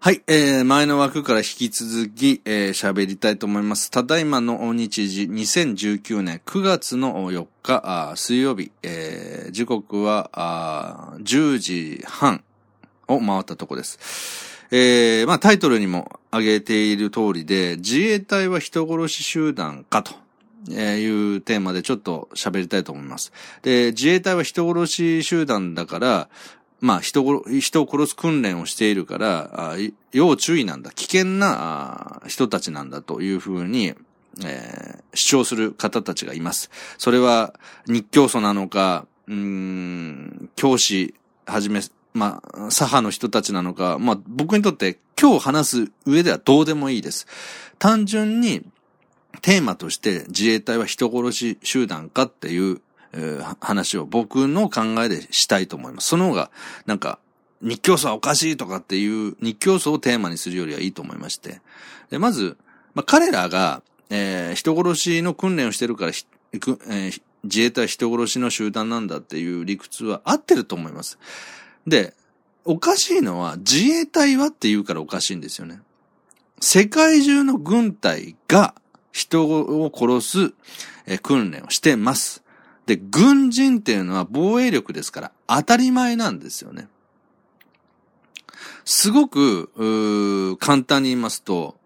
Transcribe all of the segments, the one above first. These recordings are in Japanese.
はい、えー、前の枠から引き続き、えー、喋りたいと思います。ただいまの日時、2019年9月の4日、水曜日、えー、時刻は、あ10時半を回ったとこです。えー、まあタイトルにも挙げている通りで、自衛隊は人殺し集団かと。えいうテーマでちょっと喋りたいと思います。で、自衛隊は人殺し集団だから、まあ人人を殺す訓練をしているから、要注意なんだ。危険な人たちなんだというふうに、えー、主張する方たちがいます。それは日教祖なのか、うん、教師はじめ、まあ、左派の人たちなのか、まあ僕にとって今日話す上ではどうでもいいです。単純にテーマとして自衛隊は人殺し集団かっていうえー、話を僕の考えでしたいと思います。その方が、なんか、日教祖はおかしいとかっていう日教祖をテーマにするよりはいいと思いまして。で、まず、まあ、彼らが、えー、人殺しの訓練をしてるから、えー、自衛隊人殺しの集団なんだっていう理屈は合ってると思います。で、おかしいのは自衛隊はって言うからおかしいんですよね。世界中の軍隊が人を殺す、え訓練をしてます。で、軍人っていうのは防衛力ですから当たり前なんですよね。すごく、簡単に言いますと、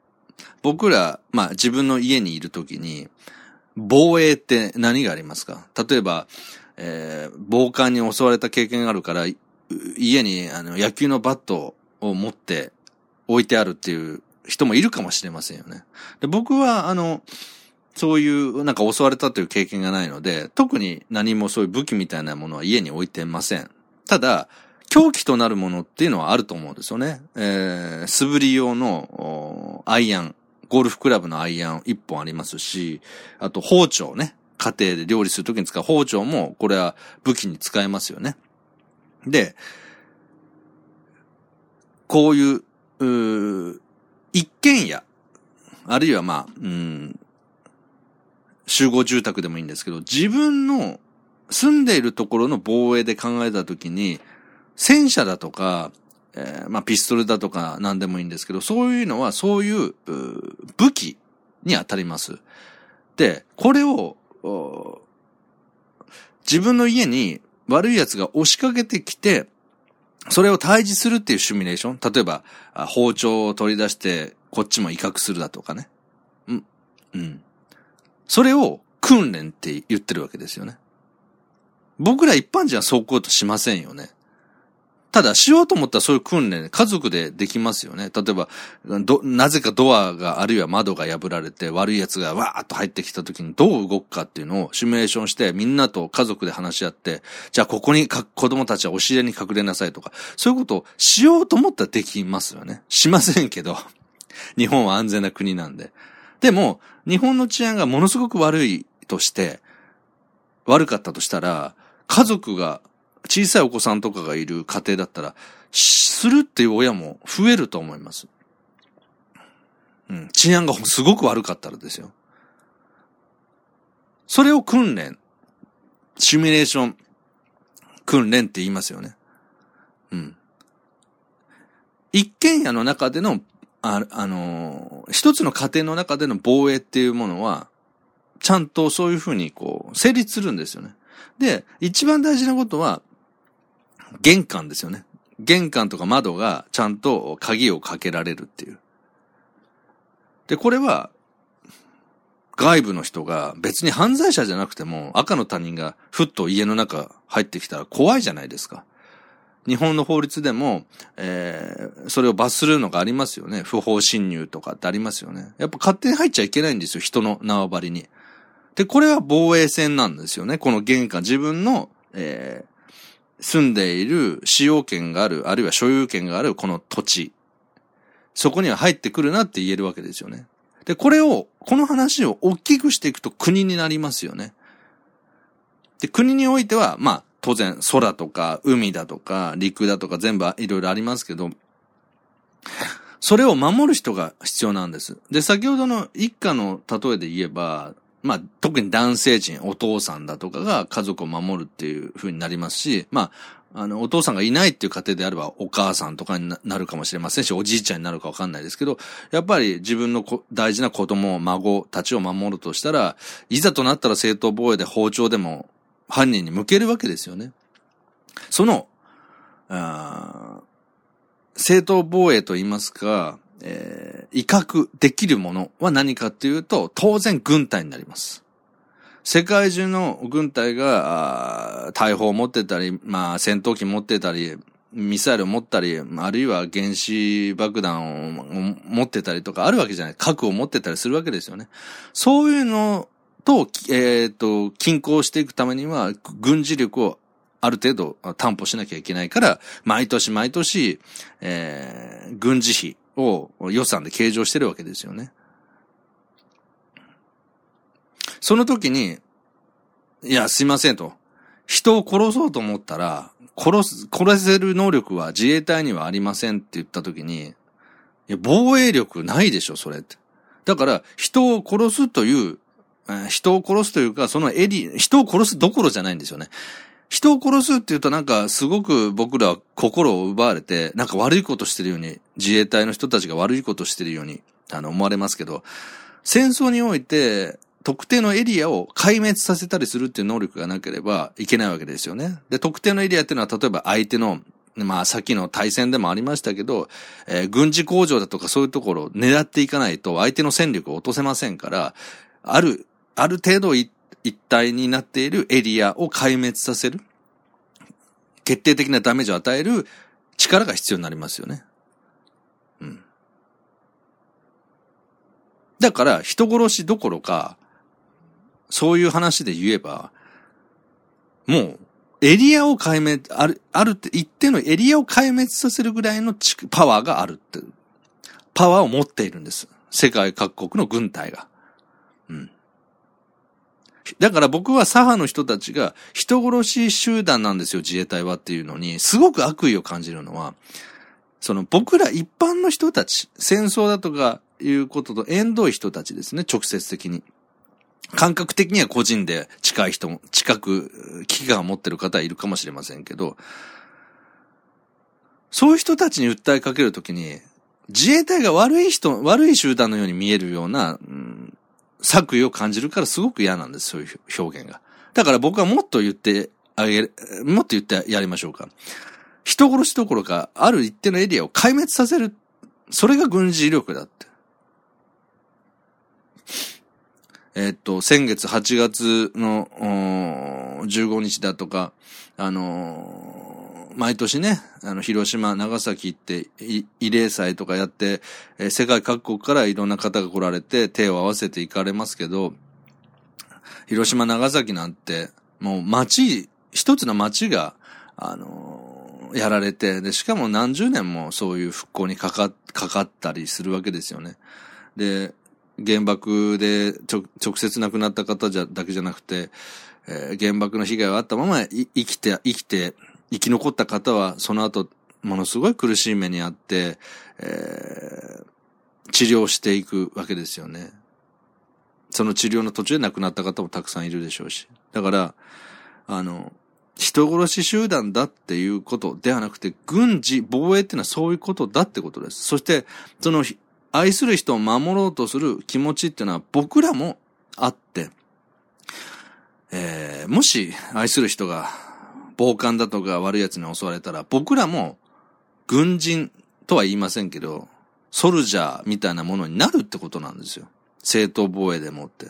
僕ら、まあ自分の家にいるときに、防衛って何がありますか？例えば、えー、暴漢に襲われた経験があるから、家にあの野球のバットを持って置いてあるっていう人もいるかもしれませんよね。で僕は、あの、そういう、なんか襲われたという経験がないので、特に何もそういう武器みたいなものは家に置いてません。ただ、凶器となるものっていうのはあると思うんですよね。えー、素振り用のアイアン、ゴルフクラブのアイアン一本ありますし、あと包丁ね。家庭で料理するときに使う包丁も、これは武器に使えますよね。で、こういう、う一軒家、あるいはまあ、うん、集合住宅でもいいんですけど、自分の住んでいるところの防衛で考えたときに、戦車だとか、えー、まあ、ピストルだとか何でもいいんですけど、そういうのはそういう武器に当たります。で、これを、自分の家に悪い奴が押しかけてきて、それを退治するっていうシミュレーション。例えば、包丁を取り出して、こっちも威嚇するだとかね。うん。うん。それを訓練って言ってるわけですよね。僕ら一般人はそうこうとしませんよね。ただ、しようと思ったらそういう訓練、家族でできますよね。例えば、ど、なぜかドアが、あるいは窓が破られて、悪い奴がわーっと入ってきた時にどう動くかっていうのをシミュレーションして、みんなと家族で話し合って、じゃあここにか子供たちは押し入れに隠れなさいとか、そういうことをしようと思ったらできますよね。しませんけど。日本は安全な国なんで。でも、日本の治安がものすごく悪いとして、悪かったとしたら、家族が、小さいお子さんとかがいる家庭だったら、するっていう親も増えると思います。うん。治安がすごく悪かったらですよ。それを訓練、シミュレーション、訓練って言いますよね。うん。一軒家の中でのあ、あの、一つの家庭の中での防衛っていうものは、ちゃんとそういうふうにこう、成立するんですよね。で、一番大事なことは、玄関ですよね。玄関とか窓がちゃんと鍵をかけられるっていう。で、これは、外部の人が別に犯罪者じゃなくても赤の他人がふっと家の中入ってきたら怖いじゃないですか。日本の法律でも、えー、それを罰するのがありますよね。不法侵入とかってありますよね。やっぱ勝手に入っちゃいけないんですよ。人の縄張りに。で、これは防衛戦なんですよね。この玄関、自分の、えー、住んでいる使用権がある、あるいは所有権があるこの土地。そこには入ってくるなって言えるわけですよね。で、これを、この話を大きくしていくと国になりますよね。で、国においては、まあ、当然空とか海だとか陸だとか全部いろいろありますけど、それを守る人が必要なんです。で、先ほどの一家の例えで言えば、まあ、特に男性陣、お父さんだとかが家族を守るっていう風になりますし、まあ、あの、お父さんがいないっていう家庭であれば、お母さんとかになるかもしれませんし、おじいちゃんになるかわかんないですけど、やっぱり自分の大事な子供、孫たちを守るとしたら、いざとなったら正当防衛で包丁でも犯人に向けるわけですよね。その、正当防衛と言いますか、えー、威嚇できるものは何かっていうと、当然軍隊になります。世界中の軍隊が、大砲を持ってたり、まあ、戦闘機持ってたり、ミサイルを持ったり、あるいは原子爆弾を持ってたりとかあるわけじゃない。核を持ってたりするわけですよね。そういうのと、えっ、ー、と、均衡していくためには、軍事力をある程度担保しなきゃいけないから、毎年毎年、えー、軍事費を予算で計上してるわけですよね。その時に、いや、すいませんと。人を殺そうと思ったら、殺す、殺せる能力は自衛隊にはありませんって言った時に、いや、防衛力ないでしょ、それって。だから、人を殺すという、人を殺すというか、そのエリ、人を殺すどころじゃないんですよね。人を殺すって言うとなんかすごく僕らは心を奪われて、なんか悪いことしてるように、自衛隊の人たちが悪いことしてるように、あの、思われますけど、戦争において、特定のエリアを壊滅させたりするっていう能力がなければいけないわけですよね。で、特定のエリアっていうのは例えば相手のまあ、さっきの対戦でもありましたけど、えー、軍事工場だとかそういうところを狙っていかないと相手の戦力を落とせませんから、ある、ある程度一体になっているエリアを壊滅させる。決定的なダメージを与える力が必要になりますよね。うん。だから、人殺しどころか、そういう話で言えば、もう、エリアを壊滅、ある、あるって、一定のエリアを壊滅させるぐらいのパワーがあるって、パワーを持っているんです。世界各国の軍隊が。うん。だから僕は左派の人たちが人殺し集団なんですよ、自衛隊はっていうのに、すごく悪意を感じるのは、その僕ら一般の人たち、戦争だとかいうことと縁遠い人たちですね、直接的に。感覚的には個人で近い人も、近く危機感を持ってる方はいるかもしれませんけど、そういう人たちに訴えかけるときに、自衛隊が悪い人、悪い集団のように見えるような、うん、作為を感じるからすごく嫌なんです、そういう表現が。だから僕はもっと言ってあげる、もっと言ってやりましょうか。人殺しどころか、ある一定のエリアを壊滅させる。それが軍事威力だって。えっと、先月8月の15日だとか、あのー、毎年ね、あの、広島、長崎って、慰霊祭とかやって、えー、世界各国からいろんな方が来られて手を合わせて行かれますけど、広島、長崎なんて、もう街、一つの街が、あのー、やられて、で、しかも何十年もそういう復興にかか、かかったりするわけですよね。で、原爆で直接亡くなった方じゃ、だけじゃなくて、えー、原爆の被害があったまま生きて、生きて、生き残った方は、その後、ものすごい苦しい目にあって、えー、治療していくわけですよね。その治療の途中で亡くなった方もたくさんいるでしょうし。だから、あの、人殺し集団だっていうことではなくて、軍事、防衛っていうのはそういうことだってことです。そして、その愛する人を守ろうとする気持ちっていうのは僕らもあって、えー、もし愛する人が暴漢だとか悪い奴に襲われたら僕らも軍人とは言いませんけど、ソルジャーみたいなものになるってことなんですよ。正当防衛でもって。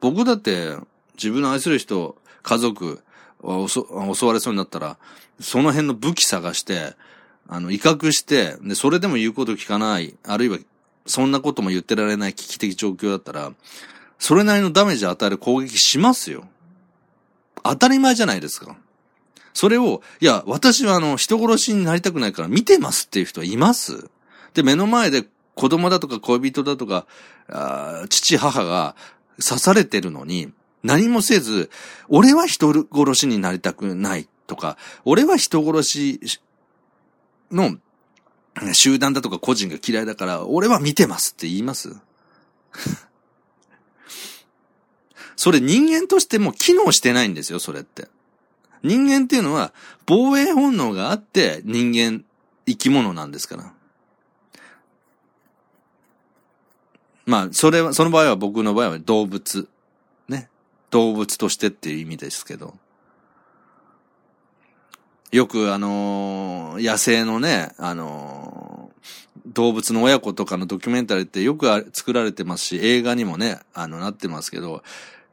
僕だって自分の愛する人、家族、襲われそうになったら、その辺の武器探して、あの、威嚇して、で、それでも言うこと聞かない、あるいはそんなことも言ってられない危機的状況だったら、それなりのダメージを与える攻撃しますよ。当たり前じゃないですか。それを、いや、私はあの、人殺しになりたくないから見てますっていう人はいますで、目の前で子供だとか恋人だとか、あ父母が刺されてるのに、何もせず、俺は人殺しになりたくないとか、俺は人殺しの集団だとか個人が嫌いだから、俺は見てますって言います それ人間としても機能してないんですよ、それって。人間っていうのは防衛本能があって人間、生き物なんですから。まあ、それは、その場合は僕の場合は動物。ね。動物としてっていう意味ですけど。よくあのー、野生のね、あのー、動物の親子とかのドキュメンタリーってよく作られてますし、映画にもね、あの、なってますけど、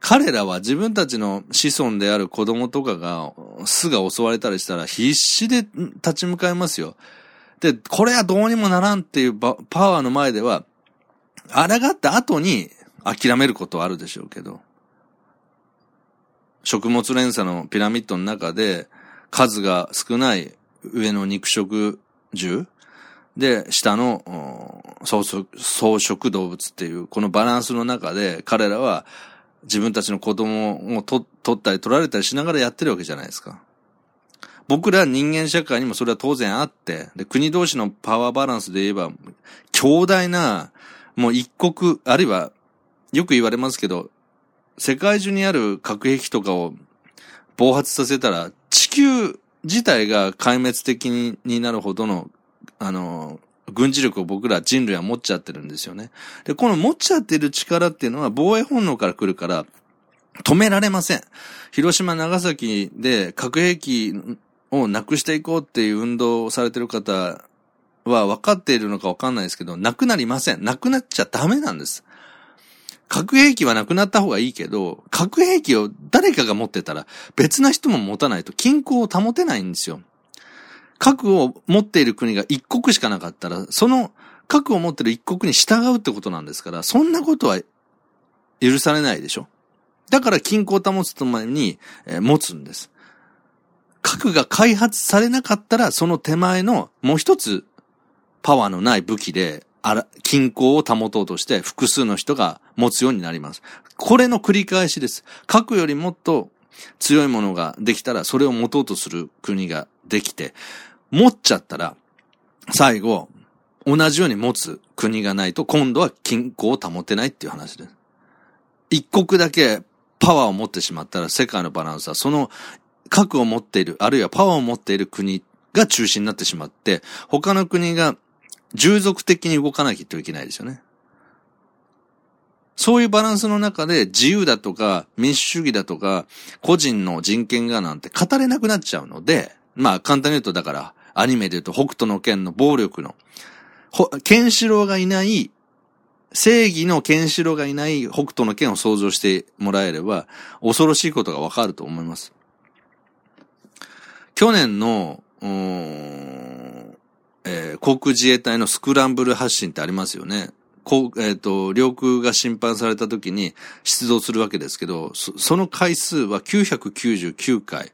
彼らは自分たちの子孫である子供とかが、巣が襲われたりしたら必死で立ち向かいますよ。で、これはどうにもならんっていうパワーの前では、抗った後に諦めることはあるでしょうけど、食物連鎖のピラミッドの中で数が少ない上の肉食獣で、下の草食動物っていうこのバランスの中で彼らは自分たちの子供を取ったり取られたりしながらやってるわけじゃないですか。僕ら人間社会にもそれは当然あって、で、国同士のパワーバランスで言えば、強大なもう一国、あるいは、よく言われますけど、世界中にある核兵器とかを暴発させたら、地球自体が壊滅的になるほどの、あの、軍事力を僕ら人類は持っちゃってるんですよね。で、この持っちゃってる力っていうのは防衛本能から来るから、止められません。広島、長崎で核兵器をなくしていこうっていう運動をされてる方は分かっているのか分かんないですけど、なくなりません。なくなっちゃダメなんです。核兵器はなくなった方がいいけど、核兵器を誰かが持ってたら別な人も持たないと均衡を保てないんですよ。核を持っている国が一国しかなかったら、その核を持っている一国に従うってことなんですから、そんなことは許されないでしょ？だから均衡を保つために、えー、持つんです。核が開発されなかったら、その手前のもう一つパワーのない武器で、あら、均衡を保とうとして複数の人が持つようになります。これの繰り返しです。核よりもっと強いものができたら、それを持とうとする国ができて、持っちゃったら、最後、同じように持つ国がないと、今度は均衡を保てないっていう話です。一国だけパワーを持ってしまったら、世界のバランスは、その核を持っている、あるいはパワーを持っている国が中心になってしまって、他の国が従属的に動かなきゃいけないですよね。そういうバランスの中で自由だとか民主主義だとか個人の人権がなんて語れなくなっちゃうので、まあ簡単に言うとだからアニメで言うと北斗の剣の暴力の、ケンシロウがいない、正義のケンシロウがいない北斗の剣を想像してもらえれば恐ろしいことがわかると思います。去年の、えー、航空自衛隊のスクランブル発進ってありますよね。こう、えっ、ー、と、領空が侵犯された時に出動するわけですけど、そその回数は999回。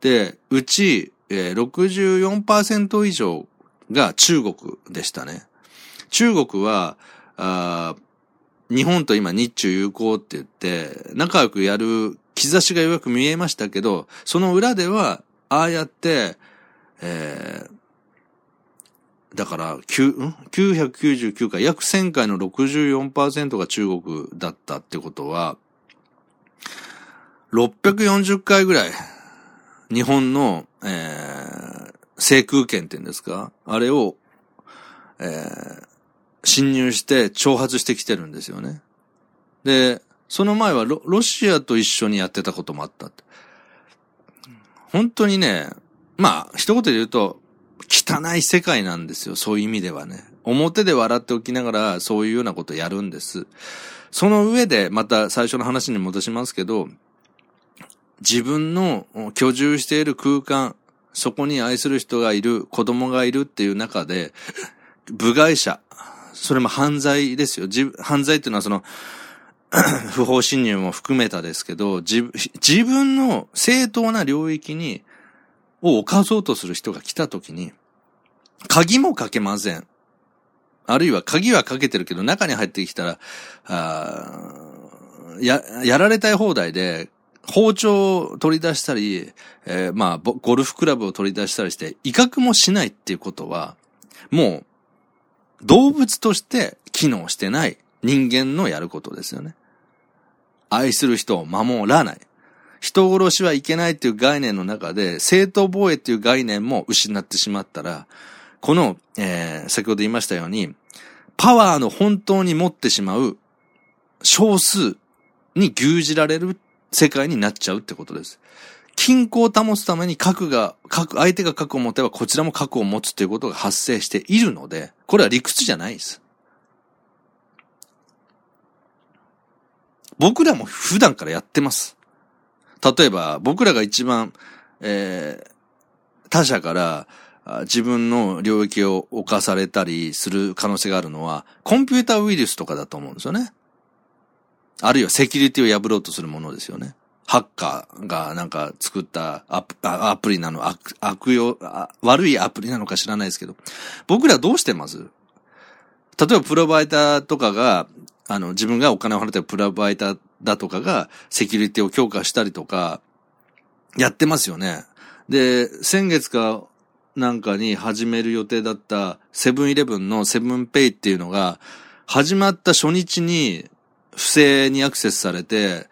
で、うち、えー、64%以上が中国でしたね。中国は、あ日本と今日中友好って言って、仲良くやる兆しがよく見えましたけど、その裏では、ああやって、えー、だから、999回、約1000回の64%が中国だったってことは、640回ぐらい、日本の、えー、制空権って言うんですか？あれを、えー、侵入して挑発してきてるんですよね。で、その前はロロシアと一緒にやってたこともあった。本当にね、まあ、一言で言うと、汚い世界なんですよ。そういう意味ではね。表で笑っておきながら、そういうようなことやるんです。その上で、また最初の話に戻しますけど、自分の居住している空間、そこに愛する人がいる、子供がいるっていう中で、部外者、それも犯罪ですよ。犯罪っていうのはその、不法侵入も含めたですけど、自分の正当な領域にを犯そうとする人が来た時に、鍵もかけません。あるいは鍵はかけてるけど中に入ってきたら、あや、やられたい放題で、包丁を取り出したり、えー、まあ、ゴルフクラブを取り出したりして、威嚇もしないっていうことは、もう、動物として機能してない人間のやることですよね。愛する人を守らない。人殺しはいけないっていう概念の中で、正当防衛っていう概念も失ってしまったら、この、えー、先ほど言いましたように、パワーの本当に持ってしまう少数に牛耳られる世界になっちゃうってことです。均衡を保つために核が、核、相手が核を持てばこちらも核を持つということが発生しているので、これは理屈じゃないです。僕らも普段からやってます。例えば、僕らが一番、えー、他者から自分の領域を侵されたりする可能性があるのは、コンピューターウイルスとかだと思うんですよね。あるいはセキュリティを破ろうとするものですよね。ハッカーがなんか作ったアプアプリなの、悪悪用悪いアプリなのか知らないですけど、僕らどうしてます？例えばプロバイダーとかが、あの、自分がお金を払ってるプロバイダーだとかがセキュリティを強化したりとか、やってますよね。で、先月かなんかに始める予定だったセブンイレブンのセブンペイっていうのが、始まった初日に不正にアクセスされて、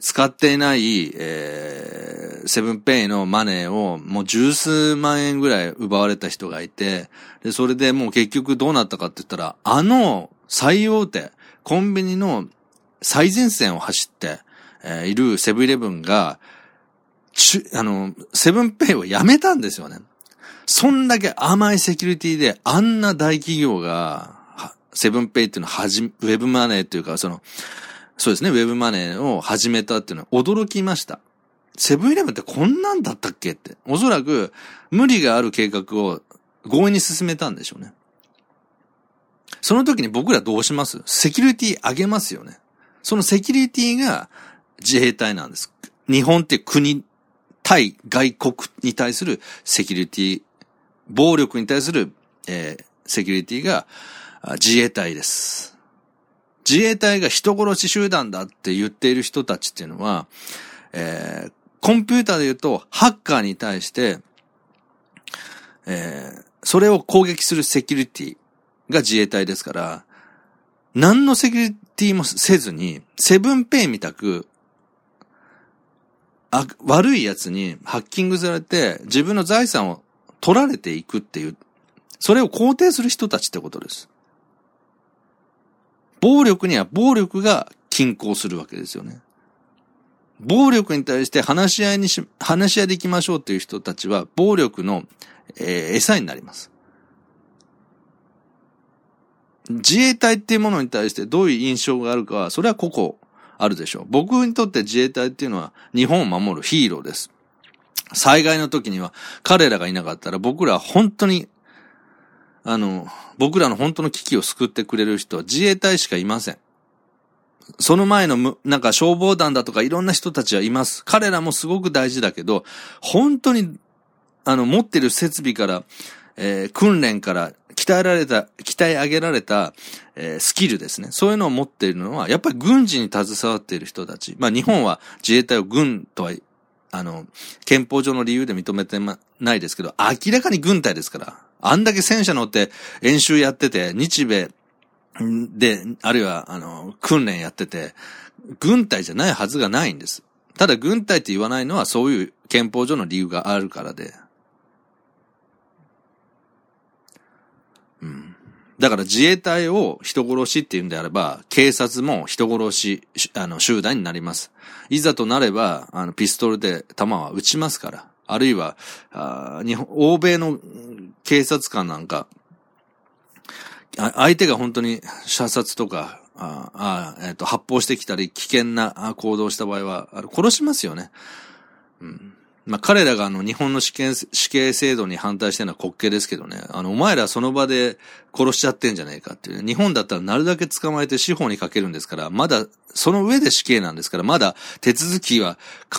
使っていない、えー、セブンペイのマネーをもう十数万円ぐらい奪われた人がいて、で、それでもう結局どうなったかって言ったら、あの最大手、コンビニの最前線を走って、えー、いるセブンイレブンが、あの、セブンペイをやめたんですよね。そんだけ甘いセキュリティで、あんな大企業が、セブンペイっていうのはじ、ウェブマネーっていうか、その、そうですね、ウェブマネーを始めたっていうのは驚きました。セブンイレブンってこんなんだったっけって。おそらく無理がある計画を強引に進めたんでしょうね。その時に僕らどうします？セキュリティ上げますよね。そのセキュリティが自衛隊なんです。日本って国対外国に対するセキュリティ、暴力に対する、えー、セキュリティが自衛隊です。自衛隊が人殺し集団だって言っている人たちっていうのは、えー、コンピューターで言うと、ハッカーに対して、えー、それを攻撃するセキュリティが自衛隊ですから、何のセキュリティもせずに、セブンペイみたく、あ、悪い奴にハッキングされて自分の財産を取られていくっていう、それを肯定する人たちってことです。暴力には暴力が均衡するわけですよね。暴力に対して話し合いにし、話し合いでいきましょうっていう人たちは、暴力の、えー、餌になります。自衛隊っていうものに対してどういう印象があるかは、それは個々あるでしょう。僕にとって自衛隊っていうのは日本を守るヒーローです。災害の時には彼らがいなかったら僕らは本当にあの、僕らの本当の危機を救ってくれる人は自衛隊しかいません。その前のむ、なんか消防団だとかいろんな人たちはいます。彼らもすごく大事だけど、本当に、あの、持ってる設備から、えー、訓練から鍛えられた、鍛え上げられた、えー、スキルですね。そういうのを持っているのは、やっぱり軍事に携わっている人たち。まあ日本は自衛隊を軍とは、あの、憲法上の理由で認めてまないですけど、明らかに軍隊ですから。あんだけ戦車乗って演習やってて、日米で、あるいは、あの、訓練やってて、軍隊じゃないはずがないんです。ただ軍隊って言わないのはそういう憲法上の理由があるからで。うん。だから自衛隊を人殺しって言うんであれば、警察も人殺し、あの、集団になります。いざとなれば、あの、ピストルで弾は撃ちますから。あるいは、あ日本、欧米の警察官なんか、相手が本当に射殺とか、ああえっ、ー、と、発砲してきたり危険な行動をした場合は、殺しますよね。うん。まあ、彼らがあの、日本の死刑、死刑制度に反対してるのは滑稽ですけどね。あの、お前らその場で殺しちゃってんじゃねえかっていう、ね。日本だったらなるだけ捕まえて司法にかけるんですから、まだ、その上で死刑なんですから、まだ手続きは、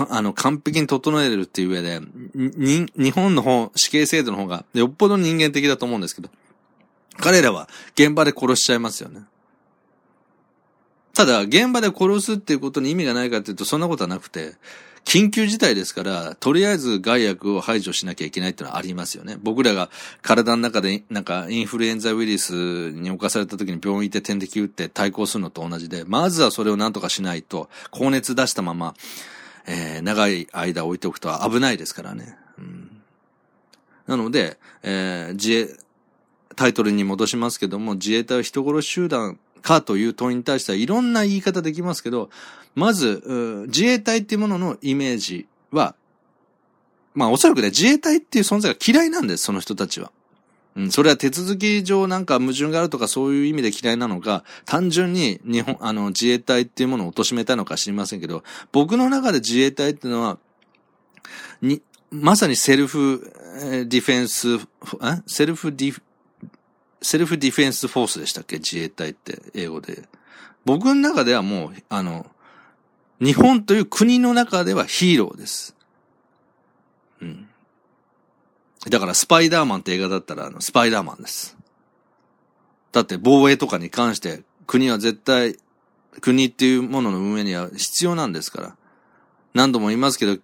あの、完璧に整えるっていう上で、に、日本の方、死刑制度の方が、よっぽど人間的だと思うんですけど、彼らは現場で殺しちゃいますよね。ただ、現場で殺すっていうことに意味がないかっていうと、そんなことはなくて、緊急事態ですから、とりあえず害悪を排除しなきゃいけないってのはありますよね。僕らが体の中でなんかインフルエンザウイルスに侵された時に病院行って点滴打って対抗するのと同じで、まずはそれを何とかしないと、高熱出したまま、えー、長い間置いておくと危ないですからね。うん、なので、えー、自衛、タイトルに戻しますけども、自衛隊は人殺し集団かという問いに対してはいろんな言い方できますけど、まず、自衛隊っていうもののイメージは、まあおそらくね、自衛隊っていう存在が嫌いなんです、その人たちは。うん、それは手続き上なんか矛盾があるとかそういう意味で嫌いなのか、単純に日本、あの、自衛隊っていうものを貶めたのか知りませんけど、僕の中で自衛隊っていうのは、に、まさに Self-Defense、Self-Def、Self-Defense Force でしたっけ？自衛隊って英語で。僕の中ではもう、あの、日本という国の中ではヒーローです。うん。だからスパイダーマンって映画だったらあのスパイダーマンです。だって防衛とかに関して国は絶対国っていうものの運営には必要なんですから。何度も言いますけど、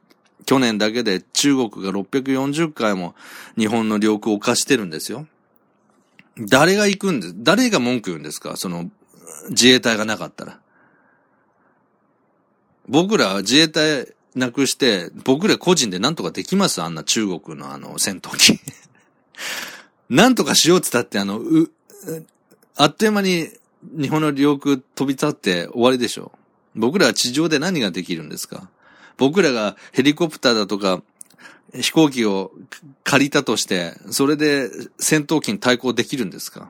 去年だけで中国が640回も日本の領空を犯してるんですよ。誰が行くんです？誰が文句言うんですか？その自衛隊がなかったら。僕ら自衛隊なくして、僕ら個人で何とかできます？あんな中国のあの戦闘機。何とかしようって言ったって、あの、う、あっという間に日本の領空飛び立って終わりでしょ。僕らは地上で何ができるんですか？僕らがヘリコプターだとか飛行機を借りたとして、それで戦闘機に対抗できるんですか？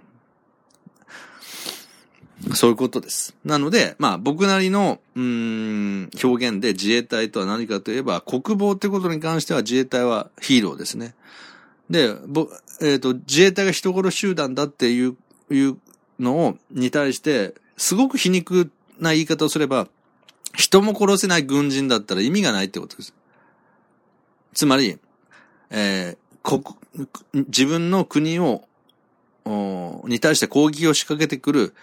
そういうことです。なので、まあ僕なりの、うん、表現で自衛隊とは何かといえば、国防ってことに関しては自衛隊はヒーローですね。で、ぼ、えっ、ー、と、自衛隊が人殺し集団だっていう、いうのを、に対して、すごく皮肉な言い方をすれば、人も殺せない軍人だったら意味がないってことです。つまり、えー、国、自分の国を、に対して攻撃を仕掛けてくる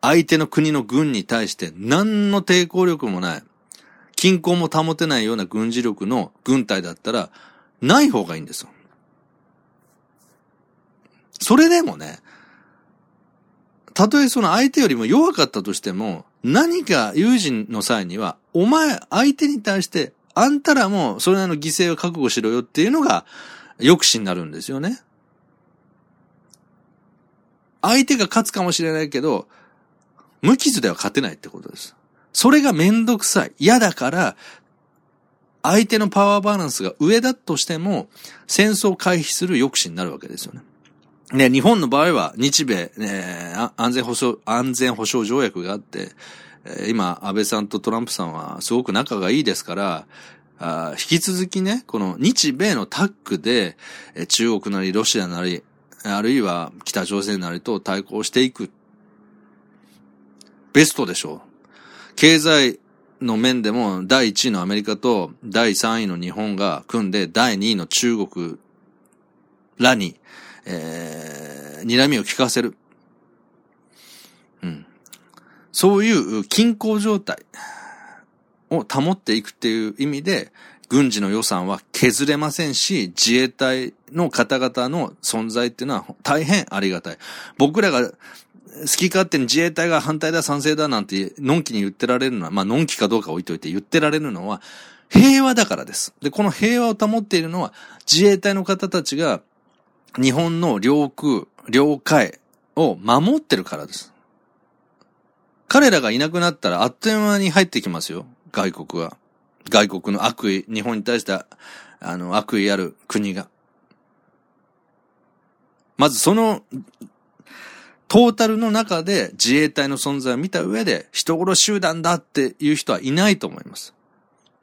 相手の国の軍に対して何の抵抗力もない、均衡も保てないような軍事力の軍隊だったら、ない方がいいんですよ。それでもね、たとえその相手よりも弱かったとしても、何か有事の際には、お前、相手に対して、あんたらもそれなりの犠牲を覚悟しろよっていうのが抑止になるんですよね。相手が勝つかもしれないけど、無傷では勝てないってことです。それがめんどくさい。嫌だから、相手のパワーバランスが上だとしても、戦争を回避する抑止になるわけですよね。ね、日本の場合は日米、ね、安全保障、安全保障条約があって、今、安倍さんとトランプさんはすごく仲がいいですから、引き続きね、この日米のタッグで、中国なりロシアなり、あるいは北朝鮮なりと対抗していくベストでしょう。経済の面でも第1位のアメリカと第3位の日本が組んで第2位の中国らに、えー、睨みを聞かせる。うん。そういう均衡状態を保っていくっていう意味で、軍事の予算は削れませんし、自衛隊の方々の存在っていうのは大変ありがたい。僕らが好き勝手に自衛隊が反対だ賛成だなんて、のんきに言ってられるのは、まあ、のんきかどうか置いといて言ってられるのは、平和だからです。で、この平和を保っているのは、自衛隊の方たちが、日本の領空、領海を守ってるからです。彼らがいなくなったら、あっという間に入ってきますよ。外国は。外国の悪意、日本に対して、あの、悪意ある国が。まずそのトータルの中で自衛隊の存在を見た上で人殺し集団だっていう人はいないと思います。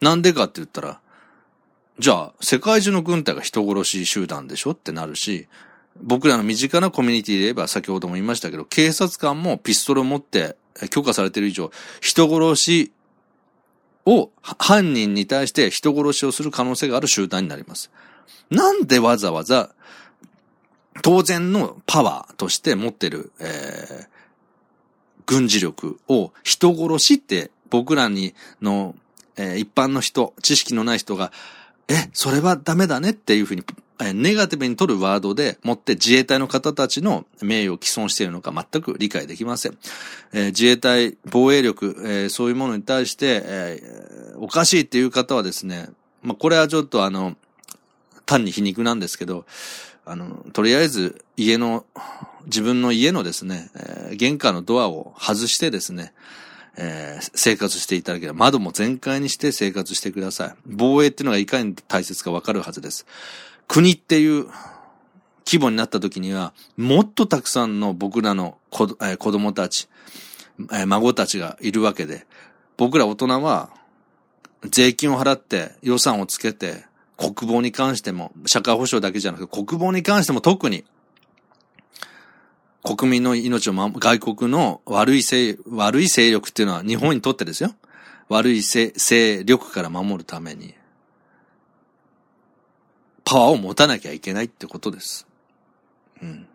なんでかって言ったら、じゃあ世界中の軍隊が人殺し集団でしょってなるし、僕らの身近なコミュニティで言えば先ほども言いましたけど、警察官もピストルを持って許可されている以上、人殺しを犯人に対して人殺しをする可能性がある集団になります。なんでわざわざ当然のパワーとして持ってる、えー、軍事力を人殺しって僕らにの、えー、一般の人、知識のない人が、え、それはダメだねっていうふうにネガティブに取るワードでもって自衛隊の方たちの名誉を毀損しているのか全く理解できません。えー、自衛隊防衛力、えー、そういうものに対して、えー、おかしいっていう方はですね、まあ、これはちょっとあの、単に皮肉なんですけど、あの、とりあえず家の、自分の家のですね、え、玄関のドアを外してですね、えー、生活していただければ、窓も全開にして生活してください。防衛っていうのがいかに大切かわかるはずです。国っていう規模になった時には、もっとたくさんの僕らの子,、えー、子供たち、えー、孫たちがいるわけで、僕ら大人は、税金を払って予算をつけて、国防に関しても、社会保障だけじゃなくて、国防に関しても特に、国民の命を守、外国の悪い勢、悪い勢力っていうのは日本にとってですよ。悪い勢力から守るために、パワーを持たなきゃいけないってことです。うん。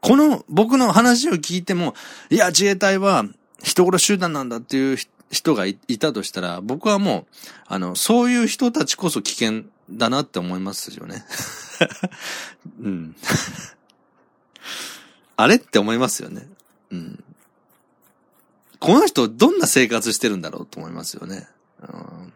この僕の話を聞いても、いや、自衛隊は人殺集団なんだっていう人がいたとしたら、僕はもう、あの、そういう人たちこそ危険だなって思いますよね。うん。あれって思いますよね。うん。この人どんな生活してるんだろうと思いますよね。うん、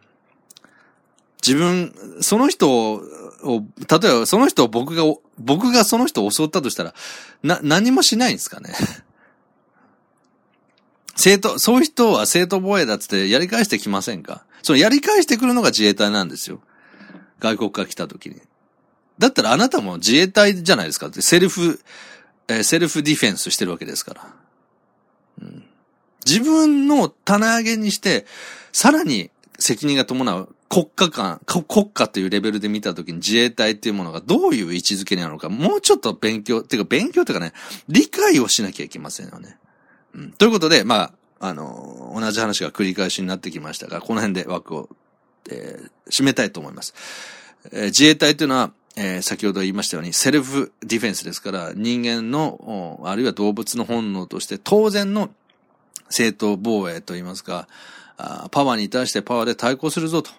自分、その人を、を例えばその人を僕が、僕がその人を襲ったとしたら、な、何もしないんですかね？生徒、そういう人は生徒防衛だっつってやり返してきませんか？そのやり返してくるのが自衛隊なんですよ。外国から来た時に。だったらあなたも自衛隊じゃないですか？って、セルフ、えー、セルフディフェンスしてるわけですから。うん、自分の棚上げにして、さらに責任が伴う国家間、国家というレベルで見たときに自衛隊っていうものがどういう位置づけなのか、もうちょっと勉強、てか勉強というかね、理解をしなきゃいけませんよね。うん、ということで、まあ、あの、同じ話が繰り返しになってきましたが、この辺で枠をえー、締めたいと思います。えー、自衛隊というのは、えー、先ほど言いましたように、セルフディフェンスですから、人間の、あるいは動物の本能として当然の正当防衛といいますか、パワーに対してパワーで対抗するぞと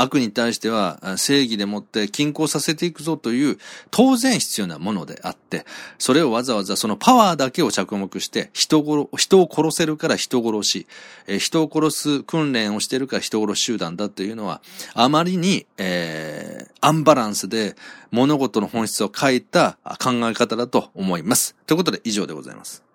悪に対しては正義でもって均衡させていくぞという当然必要なものであって、それをわざわざそのパワーだけを着目して人殺、人を殺せるから人殺し、え人を殺す訓練をしてるから人殺し集団だというのは、あまりに、えー、アンバランスで物事の本質を書いた考え方だと思います。ということで以上でございます。